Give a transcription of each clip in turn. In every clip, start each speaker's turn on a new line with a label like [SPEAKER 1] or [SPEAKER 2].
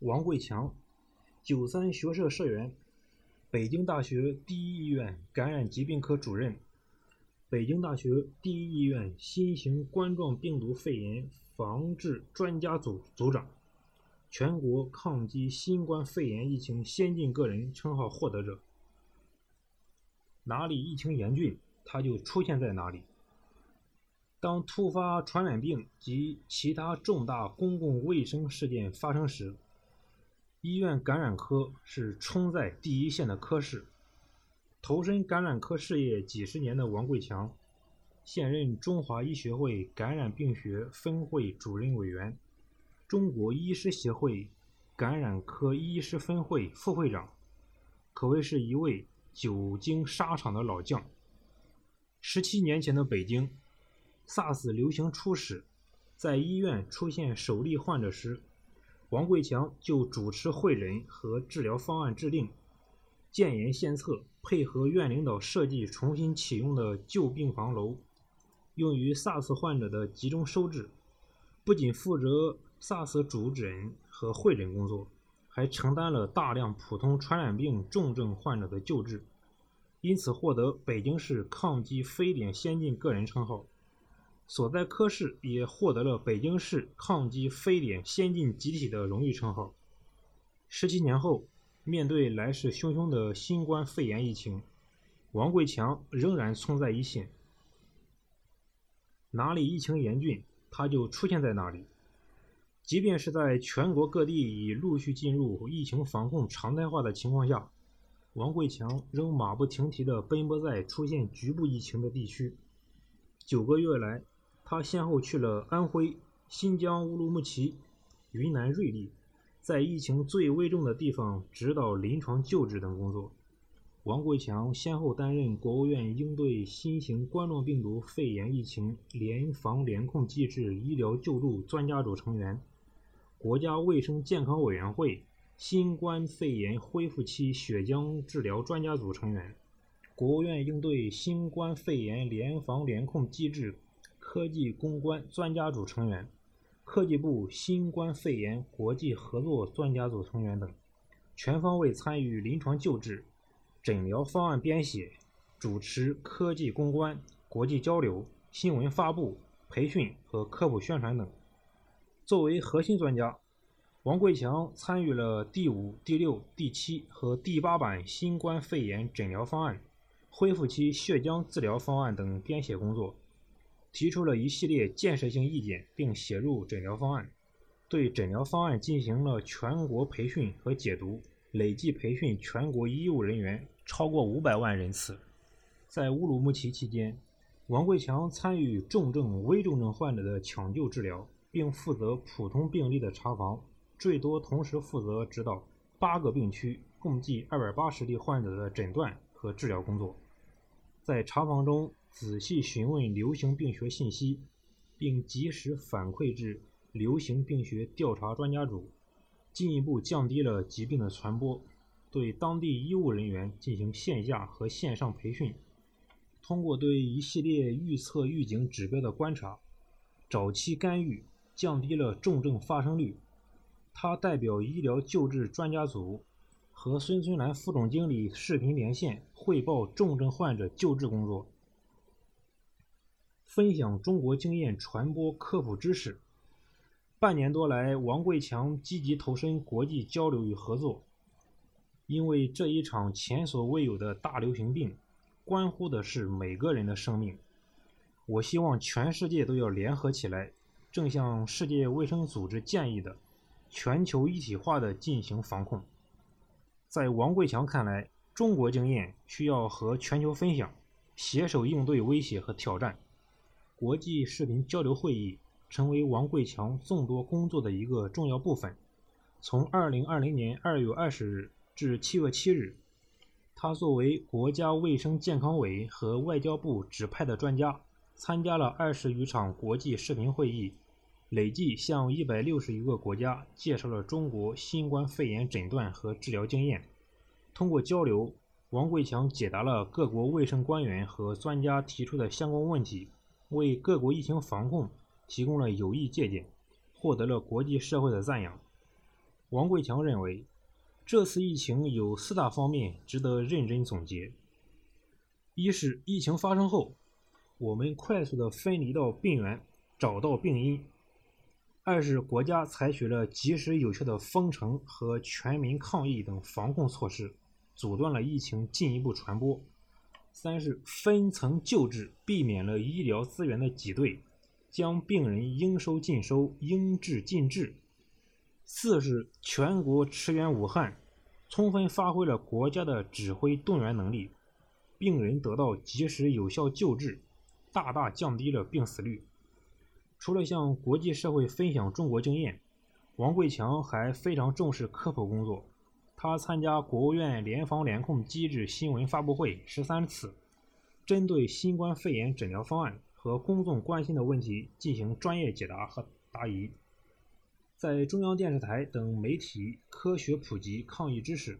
[SPEAKER 1] 王贵强，九三学社社员，北京大学第一医院感染疾病科主任，北京大学第一医院新型冠状病毒肺炎防治专家组组长，全国抗击新冠肺炎疫情先进个人称号获得者。哪里疫情严峻，他就出现在哪里。当突发传染病及其他重大公共卫生事件发生时，医院感染科是冲在第一线的科室。投身感染科事业几十年的王贵强，现任中华医学会感染病学分会主任委员，中国医师协会感染科医师分会副会长，可谓是一位久经沙场的老将。十七年前的北京，SARS 流行初始，在医院出现首例患者时。王贵强就主持会诊和治疗方案制定，建言献策，配合院领导设计重新启用的旧病房楼，用于 SARS 患者的集中收治。不仅负责 SARS 主诊和会诊工作，还承担了大量普通传染病重症患者的救治，因此获得北京市抗击非典先进个人称号。所在科室也获得了北京市抗击非典先进集体的荣誉称号。十七年后，面对来势汹汹的新冠肺炎疫情，王贵强仍然冲在一线。哪里疫情严峻，他就出现在哪里。即便是在全国各地已陆续进入疫情防控常态化的情况下，王贵强仍马不停蹄地奔波在出现局部疫情的地区。九个月来，他先后去了安徽、新疆乌鲁木齐、云南瑞丽，在疫情最危重的地方指导临床救治等工作。王贵强先后担任国务院应对新型冠状病毒肺炎疫情联防联控机制医疗救助专家组成员，国家卫生健康委员会新冠肺炎恢复期血浆治疗专家组成员，国务院应对新冠肺炎联防联控机制。科技攻关专家组成员，科技部新冠肺炎国际合作专家组成员等，全方位参与临床救治、诊疗方案编写，主持科技攻关、国际交流、新闻发布、培训和科普宣传等。作为核心专家，王贵强参与了第五、第六、第七和第八版新冠肺炎诊疗方案、恢复期血浆治疗方案等编写工作。提出了一系列建设性意见，并写入诊疗方案，对诊疗方案进行了全国培训和解读，累计培训全国医务人员超过五百万人次。在乌鲁木齐期间，王贵强参与重症、危重症患者的抢救治疗，并负责普通病例的查房，最多同时负责指导八个病区共计二百八十例患者的诊断和治疗工作。在查房中，仔细询问流行病学信息，并及时反馈至流行病学调查专家组，进一步降低了疾病的传播。对当地医务人员进行线下和线上培训，通过对一系列预测预警指标的观察，早期干预，降低了重症发生率。他代表医疗救治专家组和孙春兰副总经理视频连线汇报重症患者救治工作。分享中国经验，传播科普知识。半年多来，王贵强积极投身国际交流与合作。因为这一场前所未有的大流行病，关乎的是每个人的生命。我希望全世界都要联合起来，正像世界卫生组织建议的，全球一体化的进行防控。在王贵强看来，中国经验需要和全球分享，携手应对威胁和挑战。国际视频交流会议成为王贵强众多工作的一个重要部分。从2020年2月20日至7月7日，他作为国家卫生健康委和外交部指派的专家，参加了二十余场国际视频会议，累计向160余个国家介绍了中国新冠肺炎诊断和治疗经验。通过交流，王贵强解答了各国卫生官员和专家提出的相关问题。为各国疫情防控提供了有益借鉴，获得了国际社会的赞扬。王贵强认为，这次疫情有四大方面值得认真总结：一是疫情发生后，我们快速的分离到病源，找到病因；二是国家采取了及时有效的封城和全民抗疫等防控措施，阻断了疫情进一步传播；三是分层救治，避免了医疗资源的挤兑。将病人应收尽收，应治尽治。四是全国驰援武汉，充分发挥了国家的指挥动员能力，病人得到及时有效救治，大大降低了病死率。除了向国际社会分享中国经验，王贵强还非常重视科普工作。他参加国务院联防联控机制新闻发布会十三次，针对新冠肺炎诊疗方案。和公众关心的问题进行专业解答和答疑，在中央电视台等媒体科学普及抗疫知识，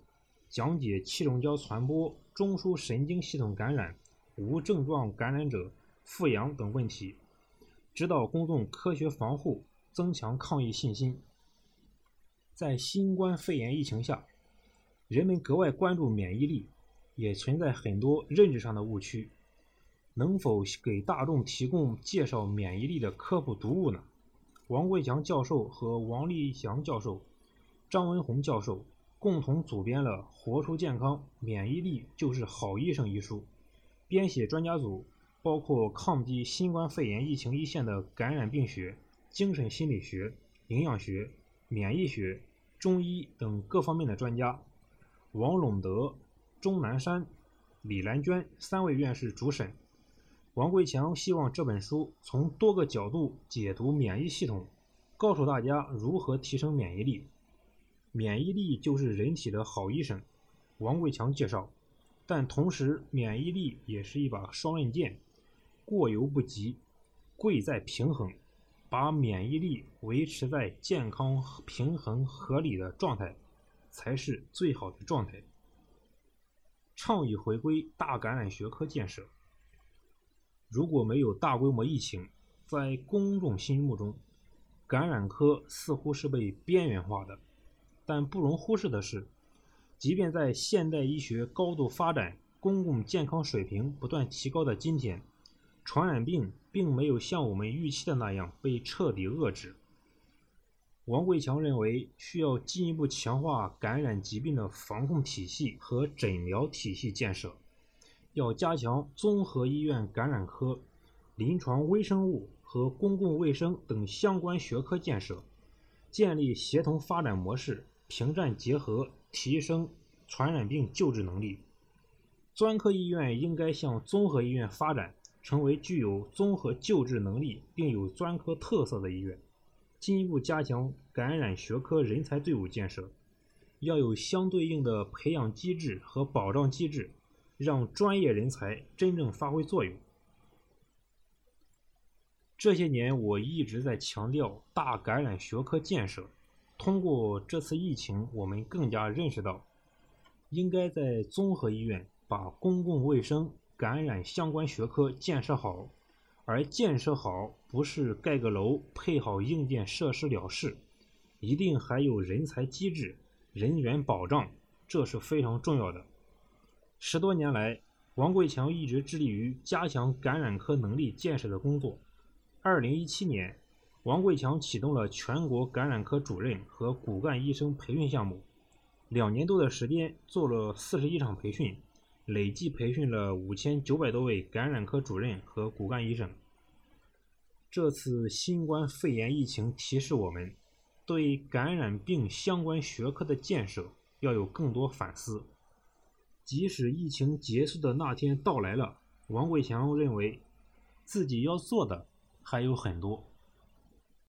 [SPEAKER 1] 讲解气溶胶传播、中枢神经系统感染、无症状感染者复阳等问题，指导公众科学防护，增强抗疫信心。在新冠肺炎疫情下，人们格外关注免疫力，也存在很多认知上的误区。能否给大众提供介绍免疫力的科普读物呢？王贵强教授和王立祥教授、张文宏教授共同组编了《活出健康，免疫力就是好医生》一书。编写专家组包括抗击新冠肺炎疫情一线的感染病学、精神心理学、营养学、免疫学、中医等各方面的专家。王陇德、钟南山、李兰娟三位院士主审。王贵强希望这本书从多个角度解读免疫系统，告诉大家如何提升免疫力。免疫力就是人体的好医生，王贵强介绍。但同时，免疫力也是一把双刃剑，过犹不及，贵在平衡。把免疫力维持在健康、平衡、合理的状态，才是最好的状态。倡议回归大感染学科建设。如果没有大规模疫情，在公众心目中，感染科似乎是被边缘化的。但不容忽视的是，即便在现代医学高度发展、公共健康水平不断提高的今天，传染病并没有像我们预期的那样被彻底遏制。王贵强认为，需要进一步强化感染疾病的防控体系和诊疗体系建设。要加强综合医院感染科、临床微生物和公共卫生等相关学科建设，建立协同发展模式，平战结合，提升传染病救治能力。专科医院应该向综合医院发展，成为具有综合救治能力并有专科特色的医院。进一步加强感染学科人才队伍建设，要有相对应的培养机制和保障机制。让专业人才真正发挥作用。这些年，我一直在强调大感染学科建设。通过这次疫情，我们更加认识到，应该在综合医院把公共卫生、感染相关学科建设好。而建设好不是盖个楼、配好硬件设施了事，一定还有人才机制、人员保障，这是非常重要的。十多年来，王贵强一直致力于加强感染科能力建设的工作。二零一七年，王贵强启动了全国感染科主任和骨干医生培训项目，两年多的时间做了四十一场培训，累计培训了五千九百多位感染科主任和骨干医生。这次新冠肺炎疫情提示我们，对感染病相关学科的建设要有更多反思。即使疫情结束的那天到来了，王贵强认为，自己要做的还有很多。